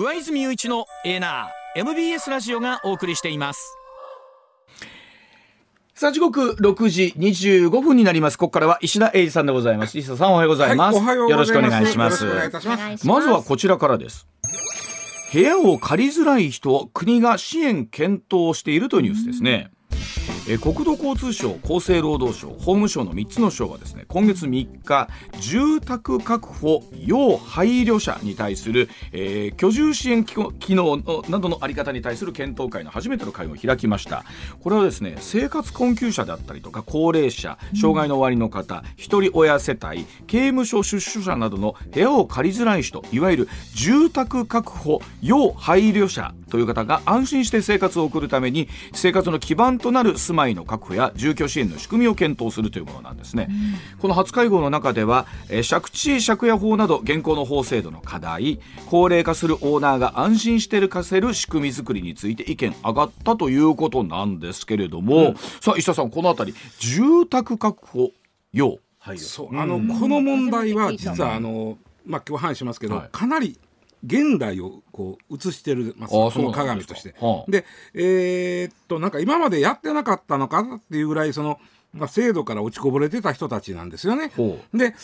上泉雄一のエナー MBS ラジオがお送りしています。さあ時刻6時25分になります。ここからは石田英二さんでございます。石田さんおはようございます、はいおはようございます。よろしくお願いします。まずはこちらからです。部屋を借りづらい人国が支援検討しているというニュースですね、えー国土交通省厚生労働省法務省の3つの省はですね今月3日住宅確保要配慮者に対する、えー居住支援機構機能などのあり方に対する検討会の初めての会を開きました。これはですね生活困窮者であったりとか高齢者障害のおありの方一人親世帯刑務所出所者などの部屋を借りづらい人いわゆる住宅確保要配慮者という方が安心して生活を送るために生活の基盤となる住まいの確保や住居支援の仕組みを検討するというものなんですね、この初会合の中では、えー借地借家法など現行の法制度の課題高齢化するオーナーが安心してるかせる仕組み作りについて意見上がったということなんですけれども、さあ石田さんこのあたり住宅確保要配慮そう。あのこの問題は実はあのまあ今日話しますけど、はい。かなり現代をこう映してるますあそうなんですか。鏡として。はあ。でえーっとなんか今までやってなかったのかなっていうぐらいその、まあ、制度から落ちこぼれてた人たちなんですよね。ほで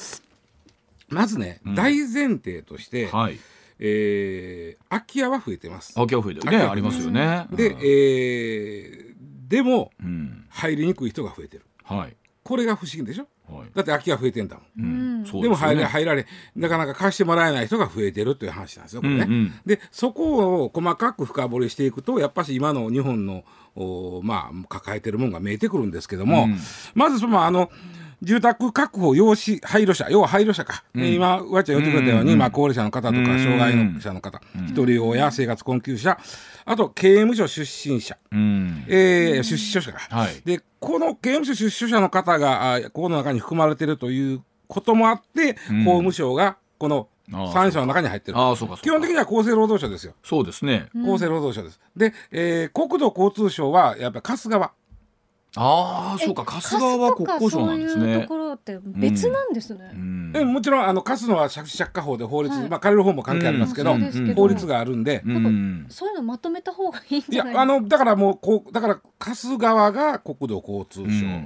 まずね、大前提として、はい。えー空き家は増えてます。空き家増えてる。ねありますよね。で、うん。えーでもうん。入りにくい人が増えてる。はい。これが不思議でしょ？はい。だって空き家増えてんだもん。うん。そうでもすよね。入れ入られなかなか貸してもらえない人が増えてるという話なんですよこれね。うんうん。でそこを細かく深掘りしていくとやっぱし今の日本のおまあ抱えてるもんが見えてくるんですけども、うん。まずそのあの住宅確保要し配慮者要は配慮者か、えー今わっちゃん言ってくれたように、まあ、高齢者の方とかうん障害の者の方、一人親生活困窮者あと刑務所出身者、うん。えー出所者が、はい。でこの刑務所出所者の方があここの中に含まれているということもあって、うん。法務省がこのああ3省の中に入ってる。基本的には厚生労働省ですよ。そうですね。厚生労働省です、で、えー国土交通省はやっぱり春日はああそうか。春日は国交省なんですね。そういうところって別なんですね。うん。でもちろんあの貸すのは借地借家法で法律、はい。まあ、借りる方も関係ありますけど、うんそうですけど。法律があるんで、うん。そういうのまとめた方がいいんいやじゃない？あのだからもうこうだから貸す側が国土交通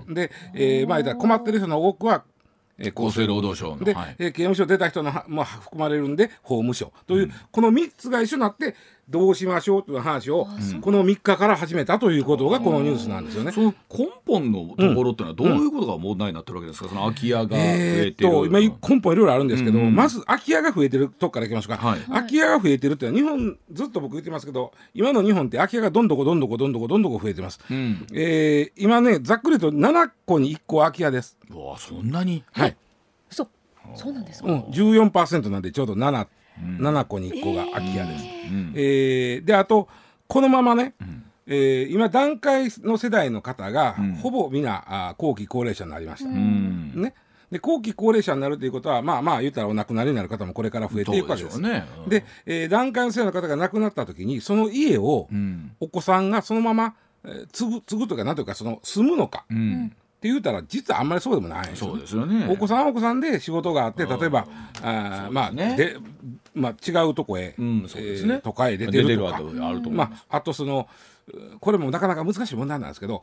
省、で、えーまあ困ってる人の多くは、えー厚生労働省の。で、はい。えー刑務所出た人のはも含まれるんで法務省。という、この3つが一緒になってどうしましょうという話を、この3日から始めたということがこのニュースなんですよね。その根本のところっていうのはどういうことが問題になってるわけですか、その空き家が増えてる、えー今根本いろいろあるんですけど、まず空き家が増えてるとこからいきましょうか、はい。空き家が増えてるっていうのは日本ずっと僕言ってますけど今の日本って空き家がどんどこどんどこどんどこどんどこ増えてます、うん。えー今ねざっくりと7個に1個空き家です、うわそんなに？はい。そう。そうなんですか？うん、14%なんでちょうど 7, 7個に1個が空き家です、うん。えーであとこのままね、えー今段階の世代の方が、ん。ほぼ皆あー後期高齢者になりました、うん。ね、で後期高齢者になるということはまあまあ言ったらお亡くなりになる方もこれから増えていくわけです。でね。うん。で、えー段階の世代の方が亡くなった時にその家をうん。お子さんがそのまま、えー継ぐ継ぐというか何というかその住むのかっうんて言うたら実はあんまりそうでもないそうですよね。お子さんはお子さんで仕事があって例えばあーまあねで、まあ、違うとこへ、うんそうですね。えー都会へ出てるとか。まあ、あとそのうこれもなかなか難しい問題なんですけど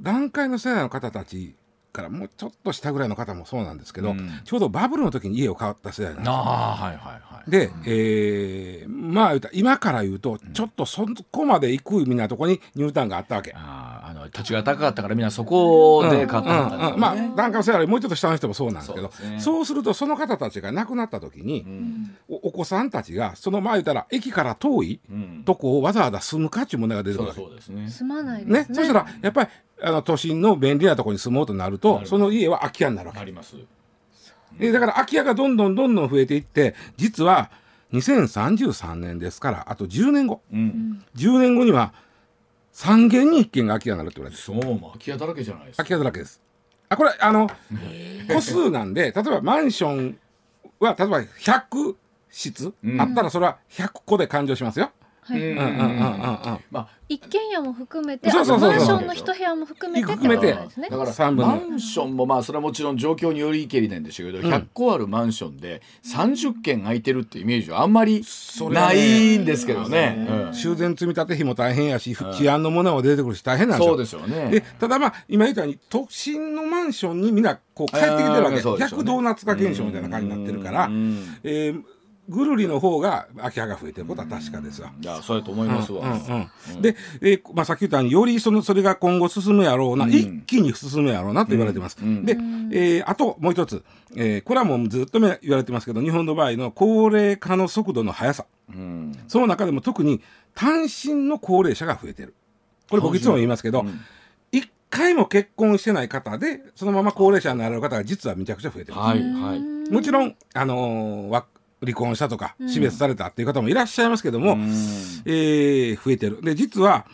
段階の世代の方たちからもうちょっと下ぐらいの方もそうなんですけど、うん。ちょうどバブルの時に家を買った世代なんですよ。ああはいはいはいで、えーまあ言うたら今から言うとちょっとそこまで行くみたいなとこにニュータウンがあったわけ。あーあの土地が高かったからみんなそこで買ったんだうん。うん。まあ段階の世代もうちょっと下の人もそうなんですけどそうね。そうするとその方たちが亡くなった時に、おお子さんたちがそのまあ言うたら駅から遠いうん。とこをわざわざ住むかっていう問題が出てくそうるわけそうですね。住まないですね。ね。そしたらやっぱりあの都心の便利なところに住もうとなるとその家は空き家になるわけ。あります。でだから空き家がどんどんどんどん増えていって実は2033年ですからあと10年後うん。10年後には3軒に1軒が空き家になるって言われてる。そうもう空き家だらけじゃないですか。空き家だらけです。あこれあの個数なんで例えばマンションは例えば100室。うん。あったらそれは100個で勘定しますよはい。うんうんうんうんうん。うんまあ一軒家も含めて、マンションの一部屋も含めて含めてってことですね。だからマンションもまあそれはもちろん状況によりけりなんでしょうけど、うん100個あるマンションで30軒空いてるってイメージはあんまりなね。いんですけどね。うん。修繕積み立て費も大変やし治安のものも出てくるし大変なんですよ。そうですよね。でただまあ今言ったように都心のマンションにみんなこう帰ってきてるわけ、ね。逆ドーナツ化現象みたいな感じになってるから、うん。えーぐるりの方が空き家が増えてることは確かですわ。いやそうやと思いますわ。で、えーまあ、さっき言ったようによりそのそれが今後進むやろうな、うん一気に進むやろうなと言われてます。うんで、えーあともう一つ、えーこれはもうずっと言われてますけど日本の場合の高齢化の速度の速さうんその中でも特に単身の高齢者が増えてる。これ僕いつも言いますけど、うん一回も結婚してない方でそのまま高齢者になられる方が実はめちゃくちゃ増えてる。はいはい。もちろん、あのーわ離婚したとかうん死別されたっていう方もいらっしゃいますけども、うんえー増えてる。で、実は、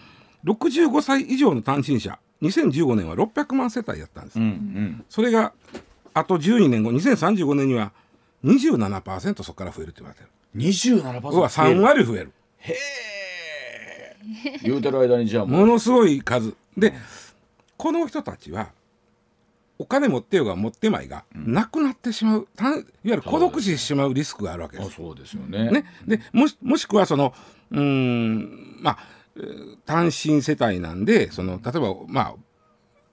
65歳以上の単身者、2015年は600万世帯やったんです。うんうんそれが、あと12年後、2035年には27%そこから増えるって言われてる。27%要は3割増える。へえ。言うてる間にじゃあものすごい数。で、この人たちは、お金持ってようが持ってまいが、なくなってしまう、単いわゆる孤独死してしまうリスクがあるわけです。あそうですよね。ね、でもしもしくはそのうーんまあえー単身世帯なんでその例えばまあ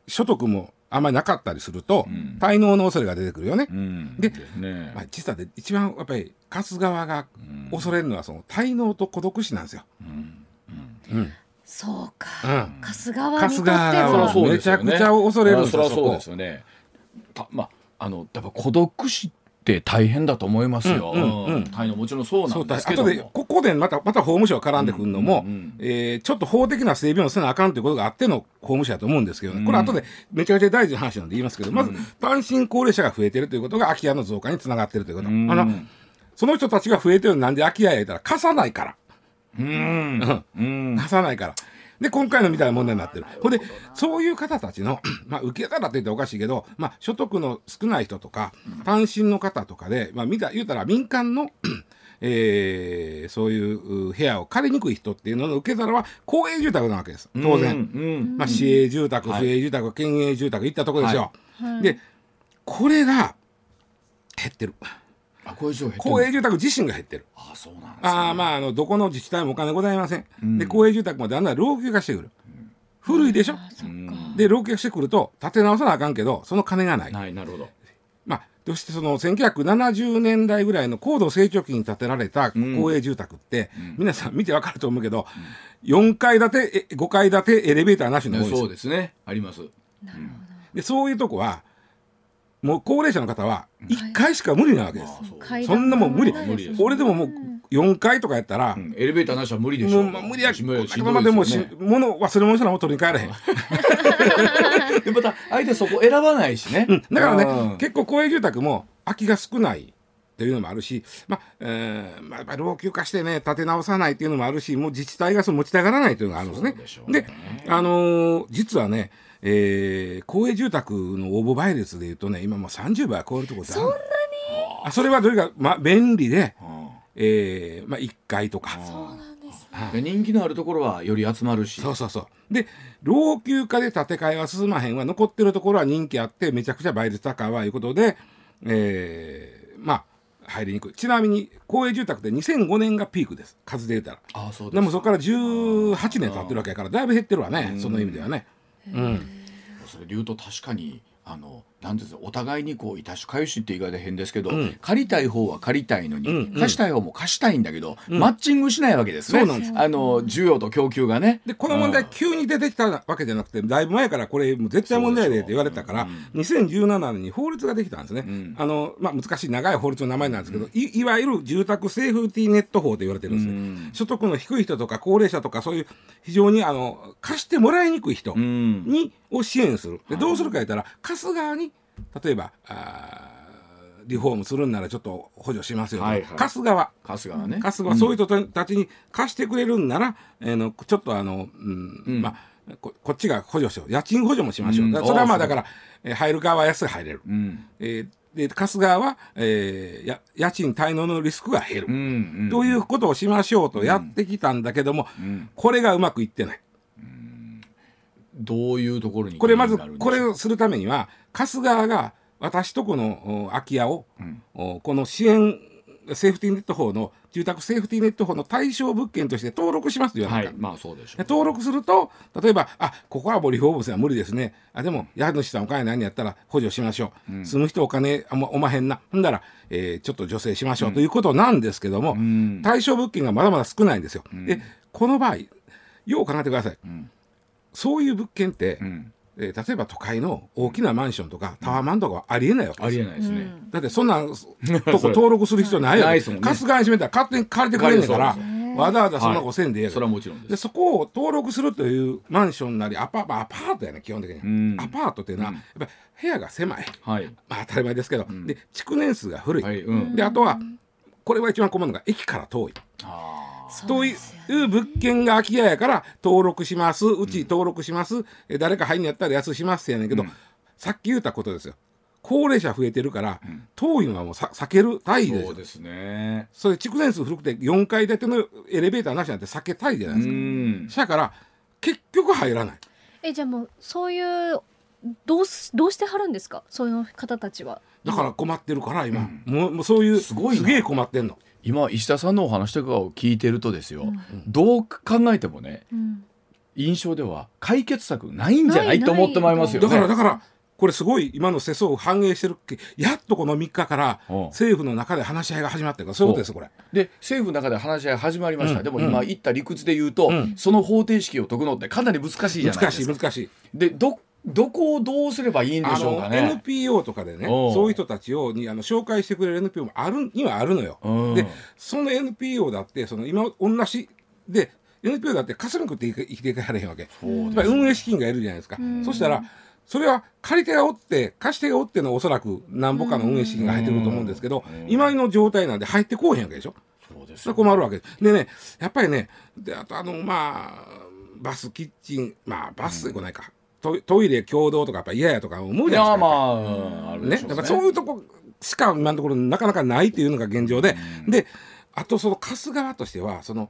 所得もあんまりなかったりすると、ん。滞納の恐れが出てくるよね。うん。でね。まあ、実はで一番やっぱり貸す側が恐れるのはその滞納と孤独死なんですよ。うんそうか、うん。貸す側にとって側ははそうですよね。めちゃくちゃ恐れるんですそうですよね。たまああのやっぱ孤独死って大変だと思いますよ。うんうんうん。大変もちろんそうなんだですけどでここでまたまた法務省が絡んでくるのも、うんうんうん。えーちょっと法的な整備もせなあかんということがあっての法務省だと思うんですけどね、これ後でめちゃくちゃ大事な話なんで言いますけどまず単身高齢者が増えてるということが空き家の増加につながってるということ、うん。あのその人たちが増えてるのなんで空き家や言ったら貸さないからうんうん貸さないから。で今回のみたいな問題になってる。ほんでそういう方たちの まあ受け皿って言っておかしいけど、まあ、所得の少ない人とか単身の方とかで、まあ、見た言うたら民間の えーそういうう部屋を借りにくい人っていうのの受け皿は公営住宅なわけです当然。うんうんまあ、市営住宅、はい府営住宅、県営住宅いったところですよ。はいでこれが減ってる。あこういう状況公営住宅自身が減ってる。あそうなんですね。あーまああのどこの自治体もお金ございません。うんで公営住宅もだんだん老朽化してくる。古いでしょ？で老朽化してくると建て直さなあかんけどその金がない。はいなるほど。まあそしてその1970年代ぐらいの高度成長期に建てられた公営住宅って、皆さん見てわかると思うけど、4階建てえ5階建てエレベーターなしの多いですそうですねあります。でそういうとこはもう高齢者の方は1階しか無理なわけです。階段そんなもん無理。無理です。俺でももう4階とかやったら、うん。エレベーターなしは無理でしょ。もうまあ無理やしままでもしね物忘れ物したらもう取りに帰れへん。でまた相手そこ選ばないしね。だからね、うん。結構公営住宅も空きが少ないというのもあるし、まあえーまあ、やっぱり老朽化してね建て直さないっていうのもあるしもう自治体がそう持ちたがらないというのがあるんですね。でね。あのー実はね、えー公営住宅の応募倍率でいうとね今もう30倍超えるところそんなに？あそれはどれか、まあ、便利で、うんえーまあ、1階とか。そうなんですで人気のあるところはより集まるし。そうそうそう。で、老朽化で建て替えは進まへんは、残ってるところは人気あって、めちゃくちゃ倍率高いわいうことで、えーまあ、入りにくい。ちなみに、公営住宅って2005年がピークです。数で言うたら。あそうですでもそこから18年経ってるわけやから、だいぶ減ってるわね、その意味ではね。うん。それで言うと確かにあのなんですかお互いにこういたしかゆしって言い方で変ですけど、うん。借りたい方は借りたいのに、うん。うん貸したい方も貸したいんだけど、マッチングしないわけですね。そうなんですあの需要と供給がね。で、この問題急に出てきたわけじゃなくて、だいぶ前からこれ絶対問題でって言われたから、2017年に法律ができたんですね。ん。あの、まあ、難しい長い法律の名前なんですけど、いいわゆる住宅セーフティーネット法と言われてるんですね。うん。所得の低い人とか高齢者とかそういう非常にあの貸してもらいにくい人うん。に、を支援する。でどうするか言ったら貸す側に例えばあーリフォームするんならちょっと補助しますよと、はいはい。貸す側春日はね。貸す側、そういう人たちに貸してくれるんなら、えーのちょっとあの、うんうん。まあここっちが補助しよう。家賃補助もしましょう、うん。だからそれはまあだから、えー入る側は安く入れる、うん。えーで貸す側は、えーや家賃滞納のリスクが減る、うんうんということをしましょうとやってきたんだけども、ん。これがうまくいってない。どういうところにこれまずこれをするためには貸す側が私とこのお空き家を、ん。おこの支援セーフティーネット法の住宅セーフティーネット法の対象物件として登録しますというはないまあそうでしょでう登録すると例えばあここはもうリフォームせは無理ですね。あでも家主さんお金ないんやったら補助しましょう、住む人お金あんまおまへんな。ほんだら、えーちょっと助成しましょう、ということなんですけども、ん。対象物件がまだまだ少ないんですよ、でこの場合よう考えてください、んそういう物件って、ん。えー例えば都会の大きなマンションとかタワーマンとかはありえないわけあですよ。りえないですね、だってそんな とこ登録する必要ないよ、ないですもんね。貸す側に閉めたら勝手に借りてくれんねんからわざわざそんなことせんでええやんそれはもちろんです。でそこを登録するというマンションなりアパ,、まあ、アパートやね基本的に、ん。アパートっていうのは、やっぱり部屋が狭い、はい。まあ、当たり前ですけど、で築年数が古い、はい。うん。であとはこれは一番困るのが駅から遠い。あといですよう物件が空き家やから登録します。うち登録します、え誰か入んやったら安しますやねんけど、さっき言ったことですよ。高齢者増えてるから、遠いのはもうさ避けるたいですよそうですね。それ築年数古くて4階建てのエレベーターなしなんて避けたいじゃないうですか。ん。だから結局入らない。えじゃあもうそういうどうすどうしてはるんですか？そういう方たちはだから困ってるから今、もうもうそういうすごいな。げえ困ってんの。今石田さんのお話とかを聞いてるとですよ、どう考えてもねうん。印象では解決策ないんじゃないないと思ってまいりますよね。だからだからこれすごい今の世相を反映してるっけ。やっとこの3日からう。ん政府の中で話し合いが始まってるからそういうことですこれ。で政府の中で話し合い始まりました、うん。でも今言った理屈で言うと、うん。その方程式を解くのってかなり難しいじゃない難ですか。しい難しい。でどどこをどうすればいいんでしょうかね NPO とかでねそういう人たちをにあの紹介してくれる NPO もあるにはあるのよ。うんでその NPO だってその今同じで NPO だって稼ぎ食って生きていかれへんわけ。そう運営資金がいるじゃないですか。んそしたらそれは借り手がおって貸し手がおってのおそらく何ぼかの運営資金が入ってくると思うんですけど今の状態なんで入ってこうへんわけでしょ。そうですそれは困るわけです。でねやっぱりねであとあのまあバスキッチンまあバスで来ないか、トイトイレ共同とかやっぱ嫌やとか思ういじゃないですか。やまあ、うんねしょうやっぱそういうとこしか今のところなかなかないというのが現状で、であとその貸す側としてはその、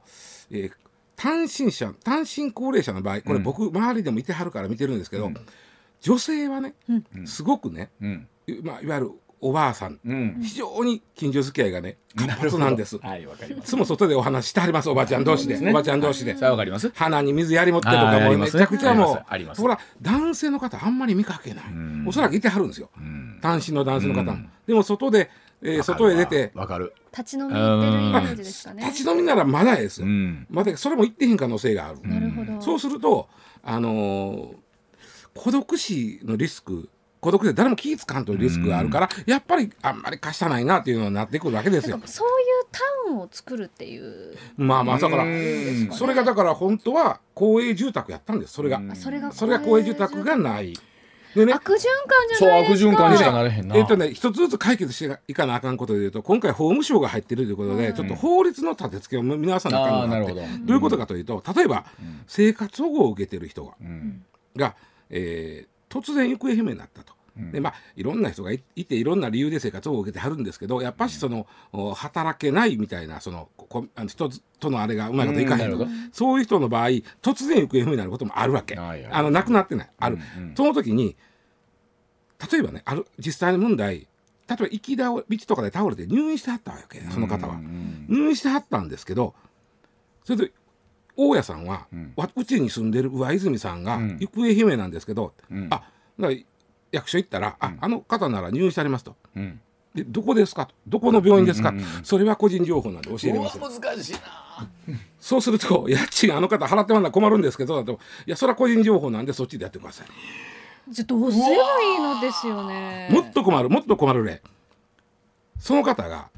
えー単身者単身高齢者の場合これ僕周りでもいてはるから見てるんですけど、女性はね、すごくね、うん。まあ、いわゆるおばあさん、うん。非常に近所付き合いがね活発なんです。はいわかります。いつも外でお話ししてはりますおばちゃん同士で、おばちゃん同士で。さあわかります。鼻に水やり持ってとかもうめちゃくちゃもありますあります。うほら男性の方あんまり見かけない。おそらくいてはるんですよ。ん。単身の男性の方。うん。でも外でえー外へ出て。わかる。立ち飲みってるイメージですかね。立ち飲みならまだですよ。うん。まだそれも行ってへん可能性がある。なるほどそうするとあのー孤独死のリスク孤独で誰も気ぃつかんというリスクがあるからやっぱりあんまり貸したないなっていうのになってくるわけですよ。そういうタウンを作るっていう。まあまあだからうん。それがだから本当は公営住宅やったんですそれが。うん。あそれがそれが公営住宅がない。でね。悪循環じゃそう悪ないですか。循環にしかなれへんな。えっとね、一つずつ解決していかなあかんことでいうと今回法務省が入ってるということで、うん。ちょっと法律の立て付けを皆さんのあ中にあってあなるほどどういうことかというと例えば、生活保護を受けてる人が。うん。が、えー突然行方不明になったと。でまあ、いろんな人がいいていろんな理由で生活を受けてはるんですけどやっぱしその、お働けないみたいなそのこあの人とのあれがうまいこといかへんと、うんそういう人の場合突然行方不明になることもあるわけ、はいはいあの亡くなってない。ある、うんうん。その時に例えばねある実際の問題例えば行き倒道とかで倒れて入院してはったわけその方は、うん。入院してはったんですけどそれで大家さんは、うん。わうちに住んでる上泉さんがうん。行方不明なんですけど、うん。あだ役所行ったら、ああの方なら入院されますと。うん。でどこですかと。どこの病院ですか、うんうんうんそれは個人情報なんで教えれませんうわ難しいな。そうすると 家賃あの方払ってもらうのは困るんですけどだといやそれは個人情報なんでそっちでやってください、じゃあどうすればいいのですよね。もっと困るもっと困るねその方が、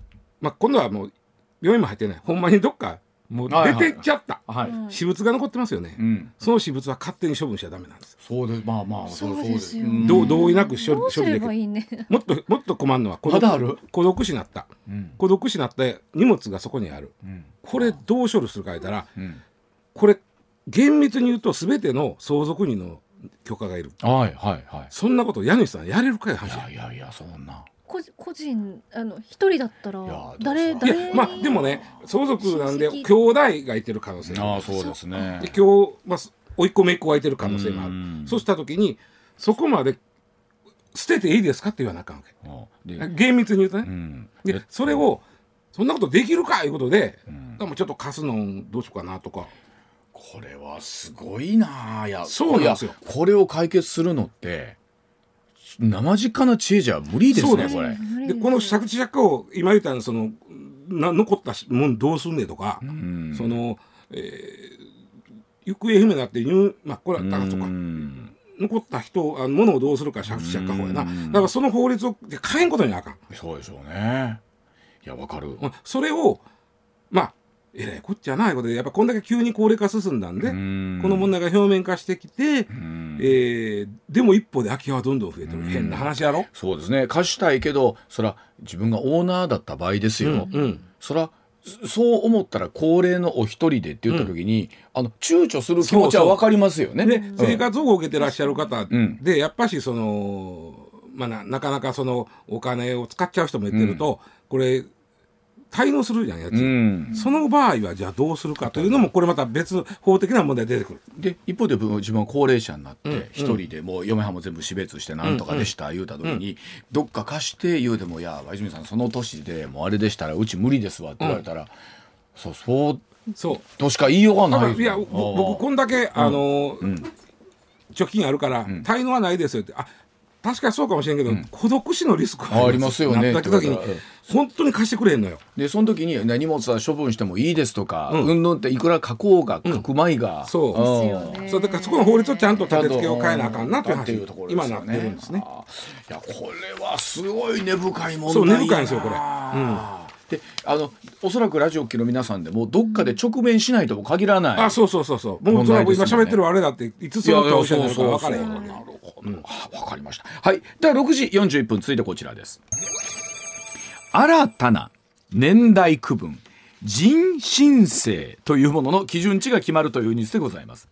まあ、今度はもう病院も入ってない。ほんまにどっかもう出てっちゃった、はい、うん。私物が残ってますよね、うん。その私物は勝手に処分しちゃダメなんです。そうですまあまあそうで。すよん。どう同意なく処理処理できる。ばいいね。もっともっと困るのは孤独まだある？孤独死になった。うん。孤独死になって荷物がそこにある。うん。これどう処理するか言ったらうん。これ厳密に言うと全ての相続人の許可がいる。はいはいはい。そんなこと家主さんやれるかい話いやいやいやそんな個人個人あの一人だったら誰誰やまあでもね相続なんで兄弟がいてる可能性がある。ああそうですね。で今日、まあ、甥っ子姪っ子がいてる可能性もある。うん。そうした時にそこまで捨てていいですかって言わなあかんわけ。厳密に言うとね、うん。でそれをそんなことできるかいうことで、ん。でもちょっと貸すのどうしようかなとか。これはすごいなあいやそうなんですよ。これを解決するのって生近な知恵じゃ無理ですねこれ。でこの借地借家を今言ったそのな残ったもんどうすんねんとか、うん。その、えー行方不明になって入まあこれはだからとかうん残った人あの物をどうするか借地借家法やな。うん。だからその法律を変えんことになあかん。そうでしょうね。いやわかる。うんそれをまあえらいこっちゃないことでやっぱこんだけ急に高齢化進んだんで、うん。この問題が表面化してきて、うん。えーでも一方で空き家はどんどん増えてる、うん。変な話やろ、そうですね。貸したいけどそら自分がオーナーだった場合ですよ、うんうん。そらそそう思ったら高齢のお一人でって言った時に、あの躊躇する気持ちはわかりますよね。でうん。生活保護を受けてらっしゃる方うん。で、やっぱしその、まあ、ななかなかそのお金を使っちゃう人もいてると、これ滞納するじゃんやつ、うん。その場合はじゃあどうするかというのもこれまた別法的な問題出てくる。で一方で自分は高齢者になっうん。て一人でもう嫁はんも全部死別してなんとかでした言うた時にどっか貸して言うても「いや泉さんその年でもうあれでしたらうち無理ですわ」って言われたら、そうそうそう。としか言いようがない。いやぼ僕こんだけ、あの貯金あるから、滞納はないですよって。あ確かにそうかもしれんけど、孤独死のリスクあありますよね。なった時に本当に貸してくれへんのよ。でその時にね荷物は処分してもいいですとか、うん。うんぬんっていくら書こうが書くまいが、そう。ん。ですよね。そうだからそこの法律をちゃんと立て付けを変えなあかんなという話っていうところ今なってるんですね。いやこれはすごい根深い問題そう根深いんですよこれ。であのおそらくラジオ機の皆さんでもどっかで直面しないとも限らない。あそうそうそうそう。もう今喋ってるあれだっていつその顔してるのか分からへんなるほど、あわかりました。はい。では6時41分。続いてこちらです新たな年代区分人申請というものの基準値が決まるというニュースでございます。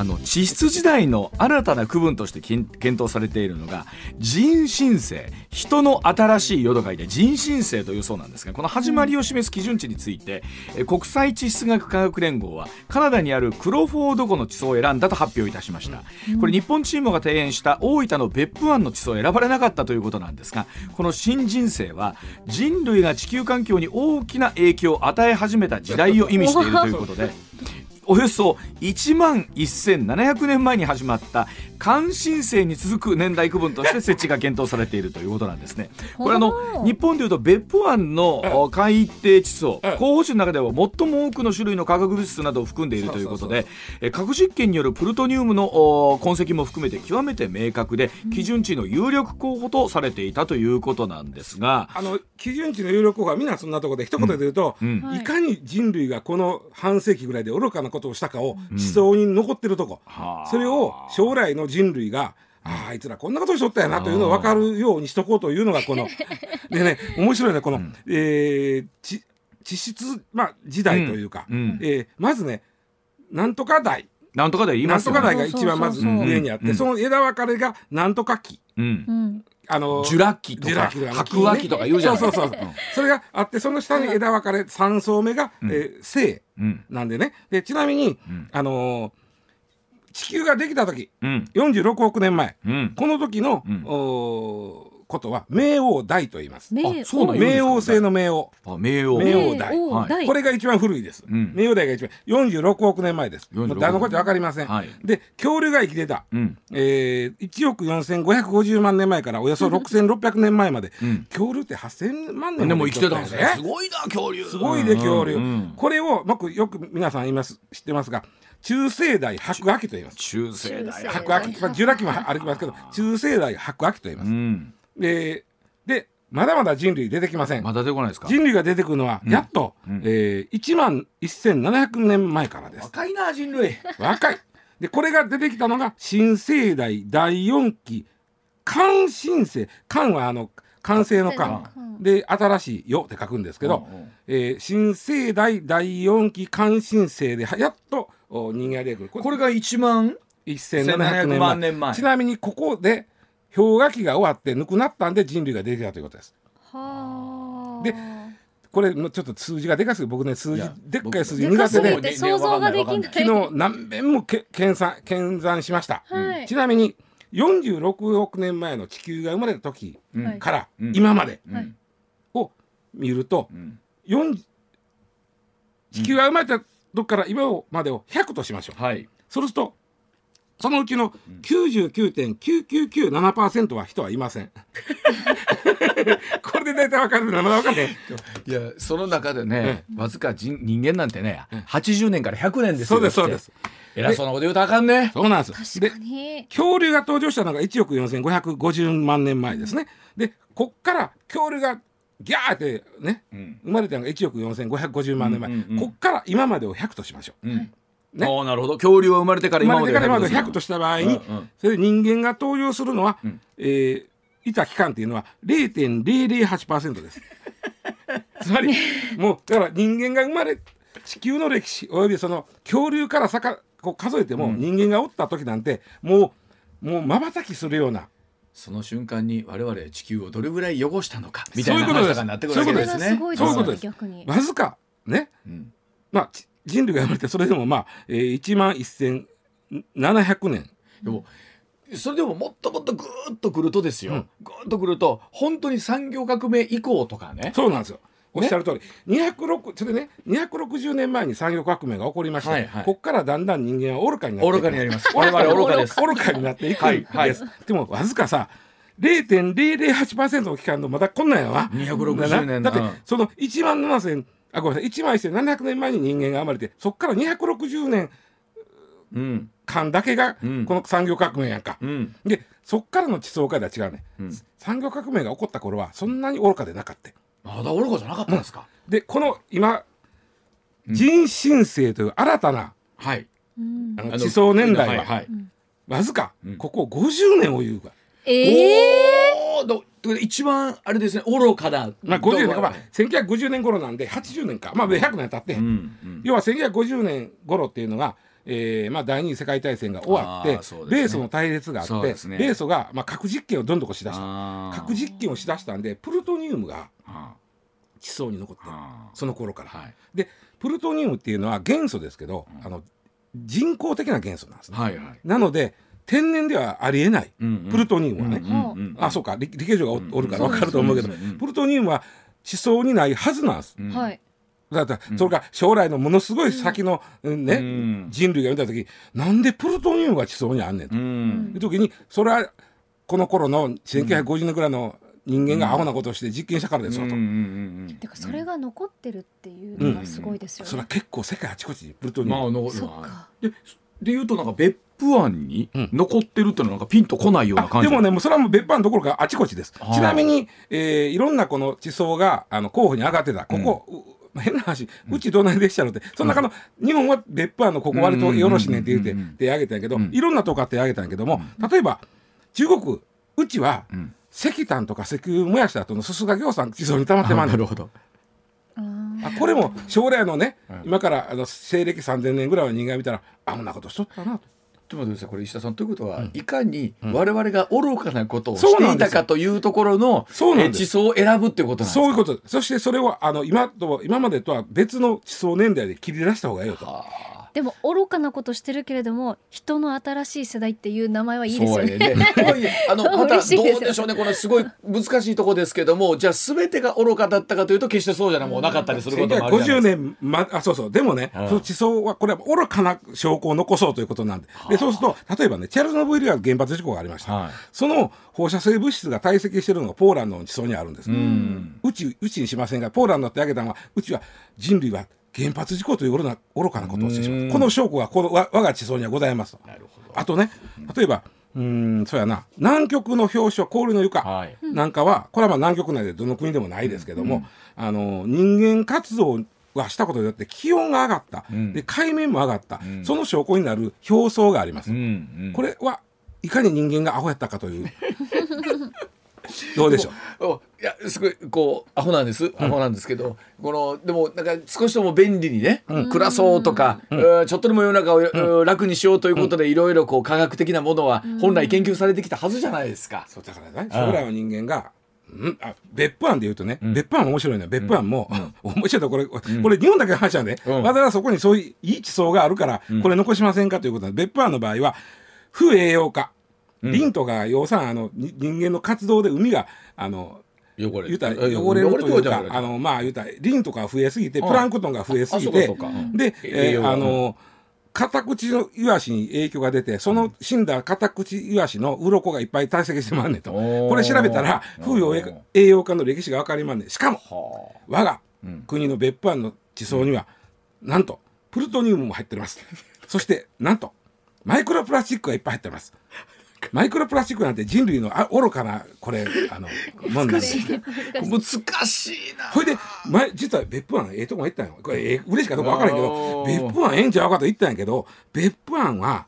あの地質時代の新たな区分として検検討されているのが人申請。人の新しい世と書いて人申請というそうなんですがこの始まりを示す基準値について、え国際地質学科学連合はカナダにあるクロフォード湖の地層を選んだと発表いたしました、これ日本チームが提案した大分の別府湾の地層を選ばれなかったということなんですがこの新人生は人類が地球環境に大きな影響を与え始めた時代を意味しているということで およそ1万1700年前に始まった関新世に続く年代区分として設置が検討されているということなんですね。これあの日本でいうと別府湾のお海底地層ええ。候補地の中では最も多くの種類の化学物質などを含んでいるということでえ核実験によるプルトニウムのお痕跡も含めて極めて明確で基準値の有力候補とされていたということなんですが。あの基準値の有力化はみんなそんなところで一言で言うと、うん。はいいかに人類がこの半世紀ぐらいで愚かなことをしたかを思想に残ってるとこ、はあ。それを将来の人類があああいつらこんなことしとったやなというのを分かるようにしとこうというのがこの でね面白いねこの、えー地地質、まあ、時代というか、うん。うん。えーまずねなんとか代なんとかで言いますよね。なんとか代が一番まず上にあって、うん。その枝分かれがなんとか期うん。うん。あのジュラ紀とか白亜紀とか言うじゃんそうそうそう、それがあってその下に枝分かれ3層目が、えー生うん。なんでね。でちなみに、ん。あのー地球ができた時うん。46億年前うん。この時の、うん。ことは冥王代と言います。名あそうなんや冥王星の冥王。あ冥王。冥王代はい。代これが一番古いです。うん。冥王代が一番46億年前です。46もう誰のこと分かりません。はい。で恐竜が生きてた、うん。えー、1億4550万年前からおよそ6600年前まで、うん。恐竜って8000万年でも生きてたんですね。ね。すごいな恐竜。すごいで恐竜、うん。うんこれを僕よく皆さん言います知ってますが中生代白亜紀と言います。中世代。白亜紀、まあ、ジュラ紀も歩きますけど中生代白亜紀と言いまうす、ん。ででまだまだ人類出てきません、まだ出てこないですか？人類が出てくるのはやっと、うん。えー、1万1700年前からです。若いな人類。若い。でこれが出てきたのが新生代第4期漢新世漢はあの完成の漢うんで新しい「よ」って書くんですけど、うんうん。えー新生代第4期漢新世ではやっとお人間が出てくる。これこれが1万？1700 1700年前万年前。ちなみにここで氷河期が終わってぬくなったんで人類が出てきたということです。はあ。でこれのちょっと数字がでかすぎて僕ね数字でっかい数字苦手で。ぎて想像ができない。昨日何遍もけ計算計算しました。はい。ちなみに46億年前の地球が生まれた時はいからうん。今まではい。を見るとうん。4地球が生まれた時から今までを100としましょう。はいそうするとそのうちの99.9997%は人はいません。これで大体わかるのまだわかんない。いやその中でね、わずか人人間なんてね、80年から100年ですよそうですそうです。偉そうなこと言うとあかんねそうなんです。確かに。恐竜が登場したのが1億4550万年前ですね。でこっから恐竜がギャーってね、うん。生まれたのが1億4550万年前、うんうんうん。こっから今までを100としましょう。うん。ねああなるほど。恐竜は生まれてから今までまで100 100とした場合に、うんうん。それで人間が登場するのは、ん。えーいた期間っていうのは0.008%です。つまりもうだから人間が生まれ地球の歴史およびその恐竜からさかこう数えても、人間がおった時なんてもうもう瞬きするようなその瞬間に我々地球をどれぐらい汚したのかみたいなそういうことです。話とかになってくるわけそういうことですね。そういうことです逆に。わずかね、うん。まあち人類が生まれてそれでもまあ、えー、1万1700年。でもそれでももっともっとぐーっとくるとですよ、うん。ぐーっとくると本当に産業革命以降とかね。そうなんですよ。おっしゃる通り、206それでね260年前に産業革命が起こりまして、はいはい。ここからだんだん人間は愚かになって愚かになります。我々愚かです。愚かになっていくんです、はいはい。でもわずかさ0.008%の期間のまだこんなんやわ。260年。だってうん。その1万7000あごめんなさい。1万1700年前に人間が生まれてそこから260年うん。間だけがうん。この産業革命やんか、うん。でそっからの地層界では違うね、うん。産業革命が起こった頃はそんなに愚かでなかったまだ愚かじゃなかったんですか、でこの今人新世という新たなはい。うん。あの地層年代ははいはい。わずかうん。ここ50年を言うが、ええおー一番あれですね愚かだ。まあ、50年か、まあう、1950年頃なんで80年か、まあ、100年経って、ん。うん要は1950年頃っていうのが、えーまあ、第二次世界大戦が終わって、米ソの対立があって、ね。米ソが、まあ、核実験をどんどんしだした。核実験をしだしたんでプルトニウムがあ地層に残ってる。あその頃から。はい。でプルトニウムっていうのは元素ですけど、あの人工的な元素なんですね。はいはい。なので天然ではありえない、うんうん。プルトニウムはね、うんうんうんあそうか。理理系女がお,、るから分かると思うけど、そうですね。プルトニウムは地層にないはずなんです。うん。はい。だからそれから将来のものすごい先の、うん。ねうん人類が見た時なんでプルトニウムが地層にあんねんと。ういんう時にそれはこの頃の1950年ぐらいの人間がアホなことをして実験したからですよと。うんうんうんてかそれが残ってるっていうのがすごいですよね。それは。結構世界あちこちにプルトニウム、まあ残る。そっか。でで言うとなんか別府湾に残ってるってのはなんかピンとこないようなあ感じ。でもねもうそれはもう別班どころかあちこちです、はい。ちなみに、えーいろんなこの地層があの候補に上がってた。ここ、う変な話うちどないでしたのってその中の日本は別府湾のここ割とよろしいねんって言ってうんうんうんうん手挙げたんやけど、うん。いろんなとこから手挙げたんやけども、例えば中国うちはん石炭とか石油燃やした後のすすがぎょうさん地層に溜まってまんねん。なるほど。あこれも将来のね、うん今からあの西暦3000年ぐらいの人間が見たらあんなことしとったなと。ちょっと待ってくださいこれ石田さんということは、いかに我々が愚かなことをしていそうなんです。よたかというところのそうなん地層を選ぶっていうことなんですか？そういうこと。そしてそれをあの今と今までとは別の地層年代で切り出した方がいいよと。はでも愚かなことしてるけれども人の新しい世代っていう名前はあいいですよね。そうやね。あの またどうでしょうね。これすごい難しいところですけどもじゃあ全てが愚かだったかというと決してそうじゃなもうなかったりすることもあるじゃない1950ですか。年まあそうそう。でもね、うん。その地層はこれは愚かな証拠を残そうということなんで。でそうすると例えばねチェルノブイリは原発事故がありました、はい。その放射性物質が堆積しているのがポーランドの地層にあるんです、うちうちにしませんがポーランドってあげたのはうちは人類は原発事故という愚な愚かなことをしてしまううん。この証拠がこのわ我が地層にはございます。となるほど。あとね例えばうーんそうやな。南極の氷床氷の床、はい。なんかはこれはまあ南極内でどの国でもないですけども、あの人間活動はしたことによって気温が上がった、ん。で海面も上がった、ん。その証拠になる表層があります、うんうん。これはいかに人間がアホやったかという どうでしょう？おいやすごいこうアホなんです。アホなんですけど、このでもなんか少しでも便利にね、暮らそうとか、うん。ちょっとでも世の中を、うん。楽にしようということでいろいろこう科学的なものは本来研究されてきたはずじゃないですか。そうだからね将来の人間がうん、あ別府案で言うとね、別府案面白いね別府案も、面白いとこれ、これ日本だけの話なんで、うん。わざわざそこにそういういい地層があるから、これ残しませんかということで別府案の場合は不栄養化、リンとか養酸あのに人間の活動で海があの汚れ汚れるというかあのまあ言うたらリンとか増えすぎてうんプランクトンが増えすぎてで、えーあのカタクチのイワシに影響が出てその死んだカタクチイワシの鱗がいっぱい堆積してまんねんと。これ調べたら風栄養栄養化の歴史が分かりまんねん。しかもはあ。我がうん。国の別府湾の地層にはなんとプルトニウムも入ってます。そしてなんとマイクロプラスチックがいっぱい入ってます マイクロプラスチックなんて人類のあ愚かなこれ あのもんなんです難しいな。ほいで前実は別府湾ええとこ行ったんよ。これええ嬉しいかどうか分からんけど別府湾ええんちゃうかと言ったんやけど別府湾は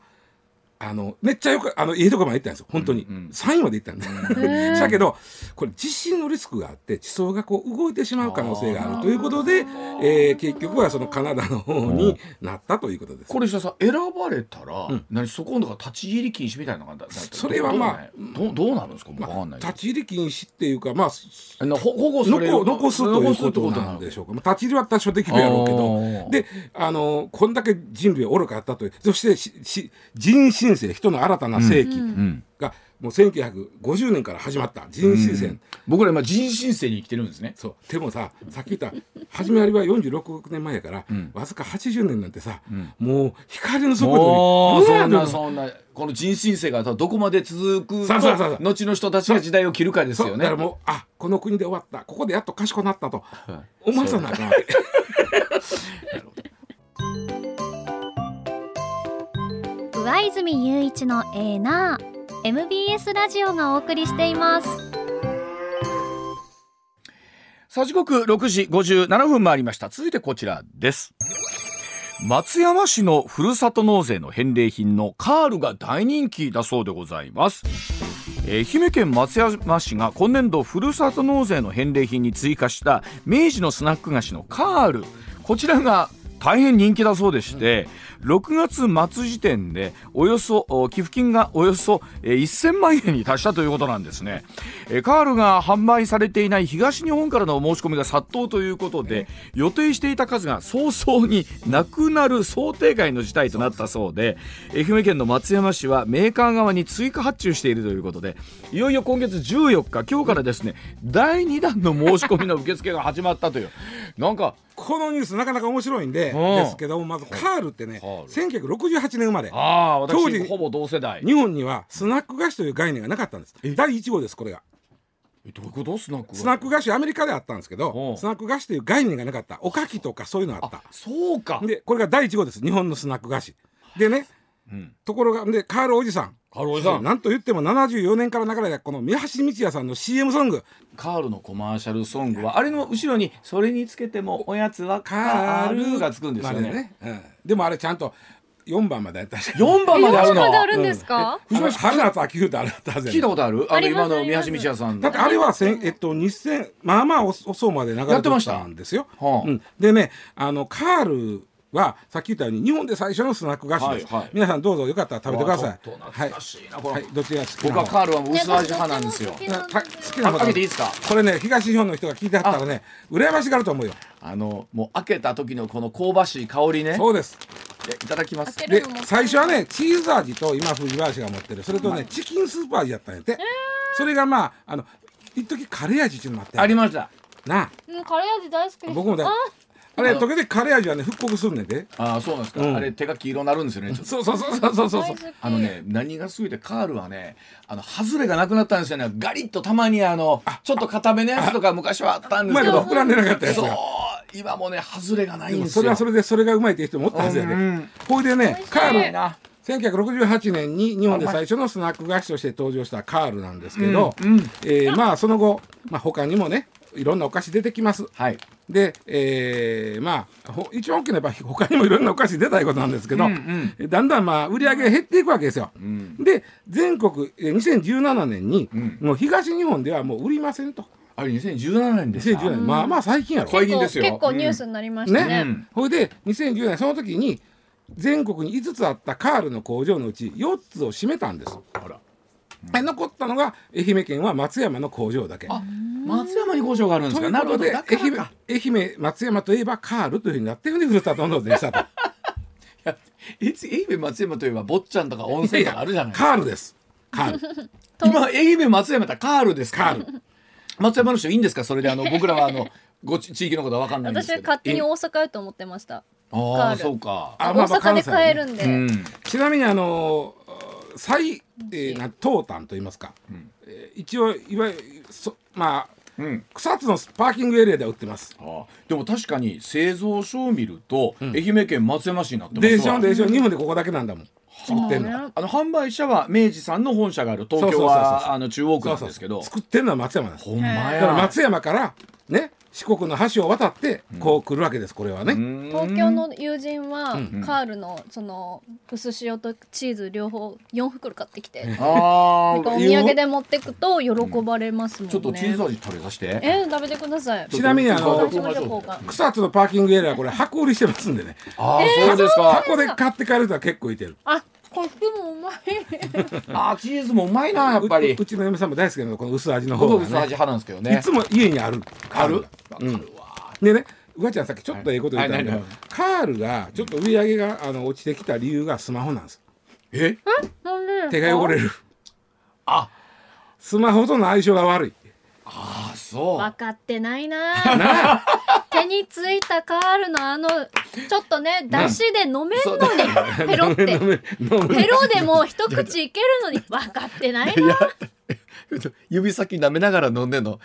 あのめっちゃよくあのいいとこまで行ったんですよ。本当に、うん。うん3位まで行ったんですだけどこれ地震のリスクがあって地層がこう動いてしまう可能性があるということで、えー結局はそのカナダの方になったということです。これさ選ばれたら、ん。何そこのが立ち入り禁止みたいなのがだだそれはまあどうどうなるんですか？かんないけど。立ち入り禁止っていうかまあ保護される。残残すということなんでしょうか、まあ、立ち入りは多少できるやろうけあど。ーであのこんだけ人類は愚かだったという。そしてしし人新世人の新たな世紀うん。がもう1950年から始まった。人新世、僕ら今人新世に生きてるんですね。そう。でもささっき言った始まりは46億年前やから、ん。わずか80年なんてさ、ん。もう光の速度もうそんなそんなこの人新世がどこまで続くと後の人たちが時代を切るかですよね。だからもうあこの国で終わった。ここでやっと賢くなったと。はい。思わさなあかん 上泉雄一のエーナー MBS ラジオがお送りしています。さあ時刻6時57分回りました。続いてこちらです。松山市のふるさと納税の返礼品のカールが大人気だそうでございます。え愛媛県松山市が今年度ふるさと納税の返礼品に追加した明治のスナック菓子のカール。こちらが大変人気だそうでして、6月末時点でおよそお寄付金がおよそえー1000万円に達したということなんですね、えーカールが販売されていない東日本からの申し込みが殺到ということで予定していた数が早々になくなる想定外の事態となったそうで愛媛県の松山市はメーカー側に追加発注しているということでいよいよ今月14日今日からですね第2弾の申し込みの受付が始まったという。なんかこのニュースなかなか面白いんでうん。ですけどもまずカールってね1968年生まれ。当時私ほぼ同世代。日本にはスナック菓子という概念がなかったんです。第1号ですこれが。えどういうこと？スナックが。スナック菓子アメリカであったんですけうんどスナック菓子という概念がなかった。おかきとかそういうのあった。そうか。でこれが第1号です。日本のスナック菓子。でねうんところがでカールおじさん。カールおじさん。なんと言っても74年から流れたこの三橋道也さんの CM ソング。カールのコマーシャルソングはあれの後ろにそれにつけてもおやつはカールがつくんですよまでね。うん、でもあれちゃんと4番までやった。し4番まである4のまであるんですか、あの春夏秋冬ってあれだったはずやね聞いたことある？あの今の三橋道也さんの。だってあれはせん、えっと、2000まあまあ遅遅まで流れてやってました。たんですよ。はあうん、でねあのカールはさっき言ったように日本で最初のスナック菓子です、はいはい。皆さんどうぞよかったら食べてください。わあちょっと懐かしいなこれ。はい、どっちが好僕はカールは薄味派なんですよ。好きたな方あ開けていいですか？これね東日本の人が聞いてはったらね羨ましがると思うよ。あのもう開けた時のこの香ばしい香りね。そうです。でいただきます。で最初はねチーズ味と今藤林が持ってる。それとねチキンスープ味やったんやって、それがまああの一時カレー味っていうのもあって。ありました。なあ。うんカレー味大好きです。僕もだああれ時々カレー味はね復刻すんねんで。ああそうなんですか、うん。あれ手が黄色になるんですよねちょっと。そうそうそうそうそうそうあのね何がすごいってカールはねあの外れがなくなったんですよね。ガリッとたまにあのちょっと固めのやつとか昔はあったんうまいですけど。こと膨らんでなかったやつ。そうが今もね外れがないんですよ。それはそれでそれがうまいって人もおったはずやで、うんほいでねカールな1968年に日本で最初のスナック菓子として登場したカールなんですけど、うんうん。えーまあその後、まあ、他にもねいろんなお菓子出てきます。はい。で、えーまあほ一番大きなやっぱ他にもいろんなお菓子出たいことなんですけど、だんだんまあ売り上げが減っていくわけですよ。で全国えー2017年に、もう東日本ではもう売りませんと。あれ2017年でした2017年まあまあ最近やろ。最近ですよ。結構ニュースになりましたね。ね、ほいで2010年その時に全国に5つあったカールの工場のうち4つを閉めたんです。あら。で残ったのが愛媛県は松山の工場だけ。松山に工場があるんですか？なるほどということでだからか愛媛愛媛松山といえばカールというふうになってるんでふるさと納税にしたと。いつ愛媛松山といえば坊ちゃんとか温泉とかあるじゃないですかカールです。カール。今愛媛松山ってカールですか？カール。松山の人いいんですか？それであの僕らはあの ご地地域のことは分かんないんです私けど勝手に大阪やと思ってました。あカあールそうかあ大阪で買えるんで。うんちなみにあの最、えー、な東端と言いますか、えー一応いわゆるそまあうん。草津のパーキングエリアでは売ってます。ああ。でも確かに製造所を見ると、愛媛県松山市になってますでしょわでしょ。日本でここだけなんだもん。作ってんの。ねあの販売者は明治さんの本社がある東京はあの中央区なんですけど。作ってんのは松山です。ほんまだからや松山からね四国の橋を渡ってこう来るわけですこれはね。東京の友人はカールのその薄塩とチーズ両方4袋買ってきて、あなんかお土産で持ってくと喜ばれますもんね。ちょっとチーズ味食べさせて。えー、食べてください。ちなみにあの草津のパーキングエリアはこれ箱売りしてますんでね。ああそうですか。箱で買って帰る人は結構いてる。あ、これでもうまい。ああチーズもうまいなやっぱり。ううちの嫁さんも大好きなのこの薄味の方がね。僕薄味派なんですけどね。いつも家にある。あるうん。でね。うわちゃんさっきちょっとええこと言ったんだけどはい。はい。カールがちょっと売り上げがあの落ちてきた理由がスマホなんです。え？なんで？ですか手が汚れる。あ。スマホとの相性が悪いあそう。分かってないな。手についたカールのあのちょっとね出汁で飲めんのにペロって。ペロでも一口いけるのに分かってないな。指先舐めながら飲んでんの、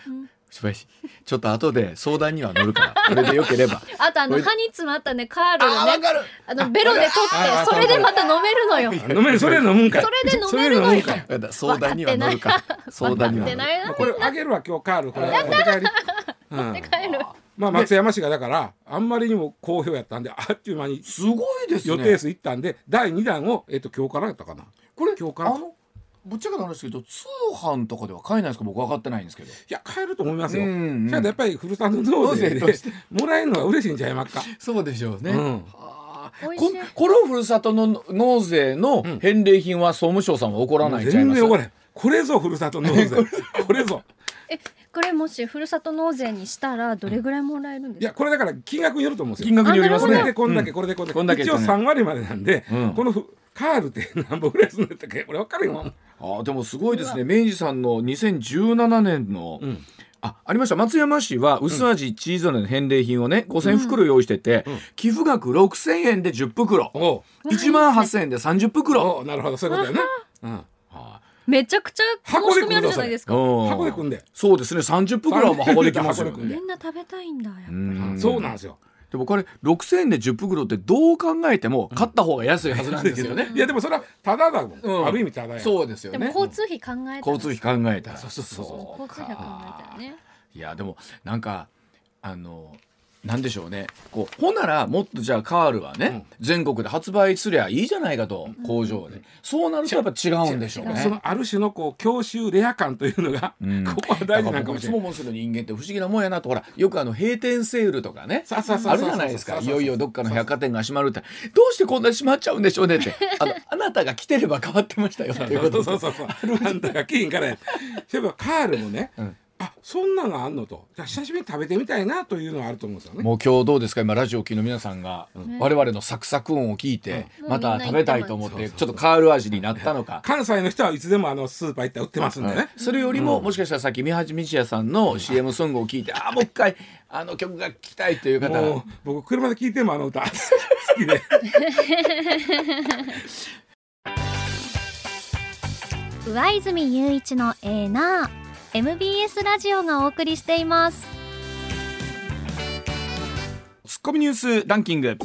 ちょっと後で相談には乗るから。これでよければ。あとあの歯に詰まったねカールのねあのベロで取あってそれでまた飲めるのよ。飲めるそれ飲むんかい。それで飲めるのよ。相談には乗るから。相談には乗る。これあげるわ今日カール。これ持って帰り。うん。帰る。まあ松山市がだからあんまりにも好評やったんであっちゅう間にすごいですね。予定数いったんで第2弾をえっと今日からやったかな。これ今日からぶっちゃけた話ですけど通販とかでは買えないですか？僕分かってないんですけど。いや買えると思いますよ。うんうん。じゃあやっぱりふるさと納税でもらえるのが嬉しいんちゃいますか？そうでしょうね、うん。ここのふるさとの納税の返礼品は総務省さんは怒らないんちゃいます？全然怒れん。これぞふるさと納税。これぞ。えこれもしふるさと納税にしたらどれぐらいもらえるんですか？いやこれだから金額によると思うんですよ。金額によりますこれねでこんだけこれでこんだけ,、こんだけ一応3割までなんで、うん。このふカールって何本ぐらいするんだったっけ？これ分かるよあーでもすごいですね。明治さんの2017年の、ん。あありました。松山市は薄味チーズの返礼品をね5000袋用意してて、寄付額6000円で10袋。おう。1万8000円で30袋。なるほど。そういうことだよね、うん、めちゃくちゃ箱で申し込みあるじゃないで箱で組んでそうですね。30袋はもう箱できますよ箱で組んでみんな食べたいんだやっぱり。うん。そうなんですよでもこれ6000円で10袋ってどう考えても買った方が安いはずなんですよね。いやでもそれはただだもん、うん。ある意味ただや。そうですよね。でも交通費考えたら。交通費考えたら。そうそうそう。交通費考えたらね。いやでもなんかあのなんでしょうね。こうほんならもっとじゃあカールはね、全国で発売すりゃいいじゃないかと、工場で。そうなるとやっぱ違うんでしょうね。そのある種のこう教習レア感というのが、うん。ここは大事なんかもしれない。つもすけど人間って不思議なもんやなと。ほらよくあの閉店セールとかねそうそうそうそうあるじゃないですか。そうそうそういよいよどっかの百貨店が閉まるって。どうしてこんなに閉まっちゃうんでしょうねって。あのあなたが来てれば変わってましたよっていうこと。そうそうそうあんたが来んからや。そういえばカールもね、あそんなのあんのと。じゃあ久しぶりに食べてみたいなというのはあると思うんですよね。もう今日どうですか？今ラジオを聴きの皆さんが、我々のサクサク音を聞いて、うん。また食べたいと思ってちょっとカール味になったのか。関西の人はいつでもあのスーパー行ったら売ってますんでね、それよりも、もしかしたらさっき三橋道也さんの CM ソングを聞いて、ああもう一回あの曲が聴きたいという方。もう僕車で聞いてもあの歌好きで。上泉雄一のエーナー MBS ラジオがお送りしています。ツッコミニュースランキング。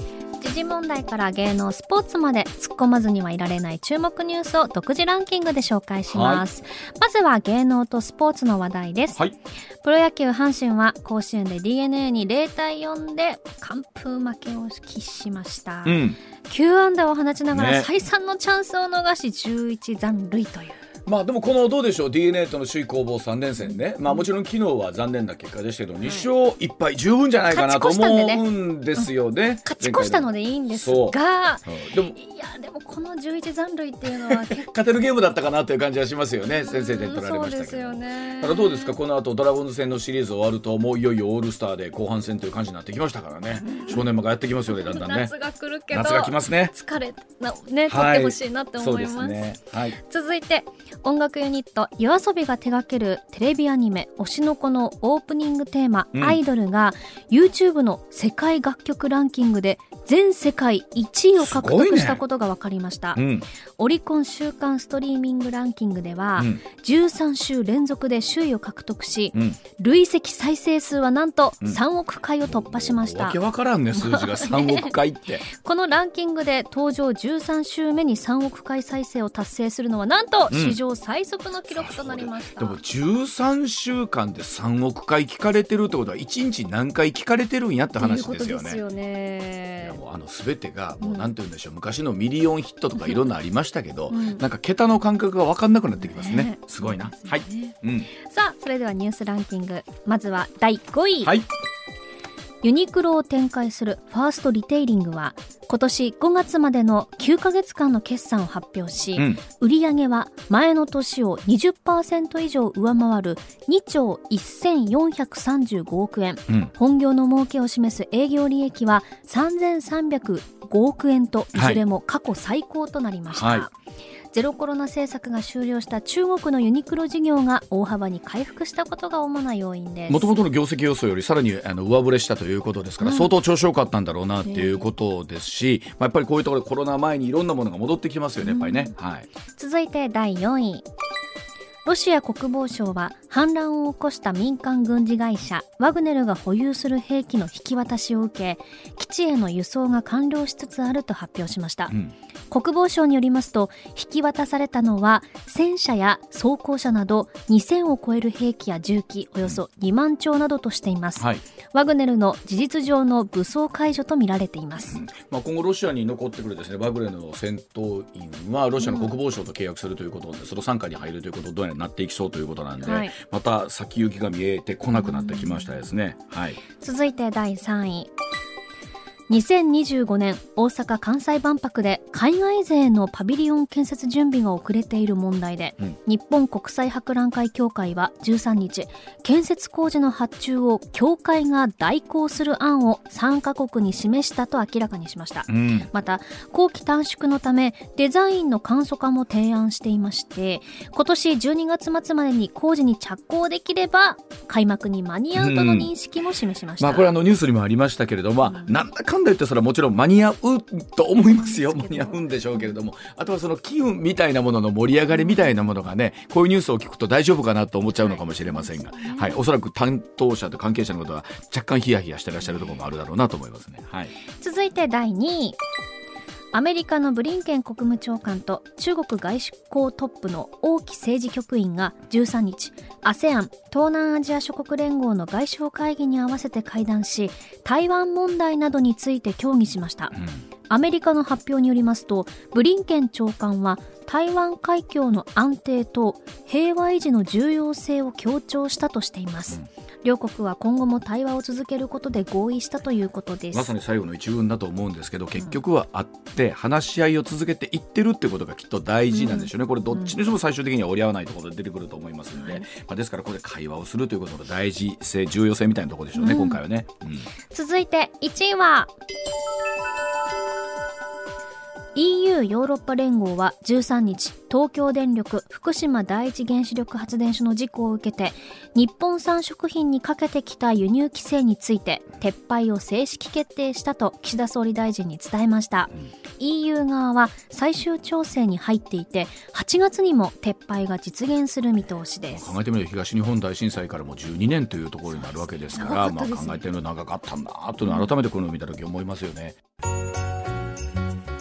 じ事問題から芸能スポーツまで突っ込まずにはいられない注目ニュースを独自ランキングで紹介します、まずは芸能とスポーツの話題です、はい。プロ野球阪神は甲子園で d n a に0対4で完封負けを喫しました、うん。9安打を放ちながらね。再三のチャンスを逃し11残塁というまあでもこのどうでしょう？D n a との首位攻防3連戦ね、まあ、もちろん昨日は残念な結果でしたけど、2勝1敗十分じゃないかなと思うんですよね。勝ち越したのでいいんですがうんでも。いやでもこの11残塁っていうのは 勝てるゲームだったかなという感じはしますよね。先制点取られましたけど。そうですよね。ただどうですか？この後ドラゴンズ戦のシリーズ終わるともういよいよオールスターで後半戦という感じになってきましたからね。正念場がやってきますよねだんだんね。夏が来るけど。夏が来ますね。疲れなね取はいってほしいなって思います,、そうですね。はい。続いて音楽ユニット YOASOBI が手掛けるテレビアニメ「推しの子」のオープニングテーマ「うん。アイドル」が YouTube の世界楽曲ランキングで全世界1位を獲得したことが分かりました、うん。オリコン週間ストリーミングランキングでは、うん。13週連続で首位を獲得し、うん。累積再生数はなんとうん。3億回を突破しました、わけわからんね数字が。3億回って。このランキングで登場13週目に3億回再生を達成するのはなんとうん。史上最速の記録となりました、でも13週間で3億回聞かれてるってことは1日何回聞かれてるんやって話ですよね。ですよいね。やもうあの全てがもううん。なんて言うんでしょう、昔のミリオンヒットとかいろんなありましたけど、うん。なんか桁の感覚が分かんなくなってきますね。ね。すごいな、はい。うん、さあそれではニュースランキング。まずは第5位、はいユニクロを展開するファーストリテイリングは今年5月までの9ヶ月間の決算を発表し、うん。売上は前の年を20%以上上回る2兆1435億円。うん。本業の儲けを示す営業利益は3305億円といずれも過去最高となりました、はいゼロコロナ政策が終了した中国のユニクロ事業が大幅に回復したことが主な要因です。もともとの業績予想よりさらにあの上振れしたということですから、うん。相当調子良かったんだろうなっていうことですし、まあ、やっぱりこういうところでコロナ前にいろんなものが戻ってきますよねやっぱりね、はい。続いて第4位ロシア国防省は反乱を起こした民間軍事会社ワグネルが保有する兵器の引き渡しを受け基地への輸送が完了しつつあると発表しました、うん。国防省によりますと引き渡されたのは戦車や装甲車など2000を超える兵器や銃器およそ2万丁などとしています、はい。ワグネルの事実上の武装解除とみられています、まあ、今後ロシアに残ってくるですねバグレの戦闘員はロシアの国防省と契約するということで、その傘下に入るということどうやらなっていきそうということなんで、はい。また先行きが見えてこなくなってきましたですね。はい、続いて第3位2025年大阪・関西万博で海外勢のパビリオン建設準備が遅れている問題で、うん。日本国際博覧会協会は13日建設工事の発注を協会が代行する案を3カ国に示したと明らかにしました。うん。また工期短縮のためデザインの簡素化も提案していまして今年12月末までに工事に着工できれば開幕に間に合うとの認識も示しました、まあ、これあのニュースにもありましたけれども、まあ、なんだかんだ言ってそれはもちろん間に合うと思いますよ。間に合うんでしょうけれども。あとはその機運みたいなものの盛り上がりみたいなものがねこういうニュースを聞くと大丈夫かなと思っちゃうのかもしれませんが、はい、おそらく担当者と関係者の方は若干ヒヤヒヤしてらっしゃるところもあるだろうなと思いますね。はい。続いて第2位アメリカのブリンケン国務長官と中国外交トップの王毅政治局員が13日 ASEAN 東南アジア諸国連合の外相会議に合わせて会談し台湾問題などについて協議しました。アメリカの発表によりますとブリンケン長官は台湾海峡の安定と平和維持の重要性を強調したとしています、両国は今後も対話を続けることで合意したということです。まさに最後の一文だと思うんですけど結局は会って話し合いを続けていってるってことがきっと大事なんでしょうね、これどっちにしても最終的には折り合わないところで出てくると思いますので、まあ、ですからこれ会話をするということの大事性重要性みたいなところでしょうね、うん。今回はね。うん続いて1位は EU ヨーロッパ連合は13日東京電力福島第一原子力発電所の事故を受けて日本産食品にかけてきた輸入規制について撤廃を正式決定したと岸田総理大臣に伝えました、EU 側は最終調整に入っていて8月にも撤廃が実現する見通しです。考えてみると東日本大震災からもう12年というところになるわけですから、まあ、考えてみると長かったんだというのを改めてこの見た時思いますよね。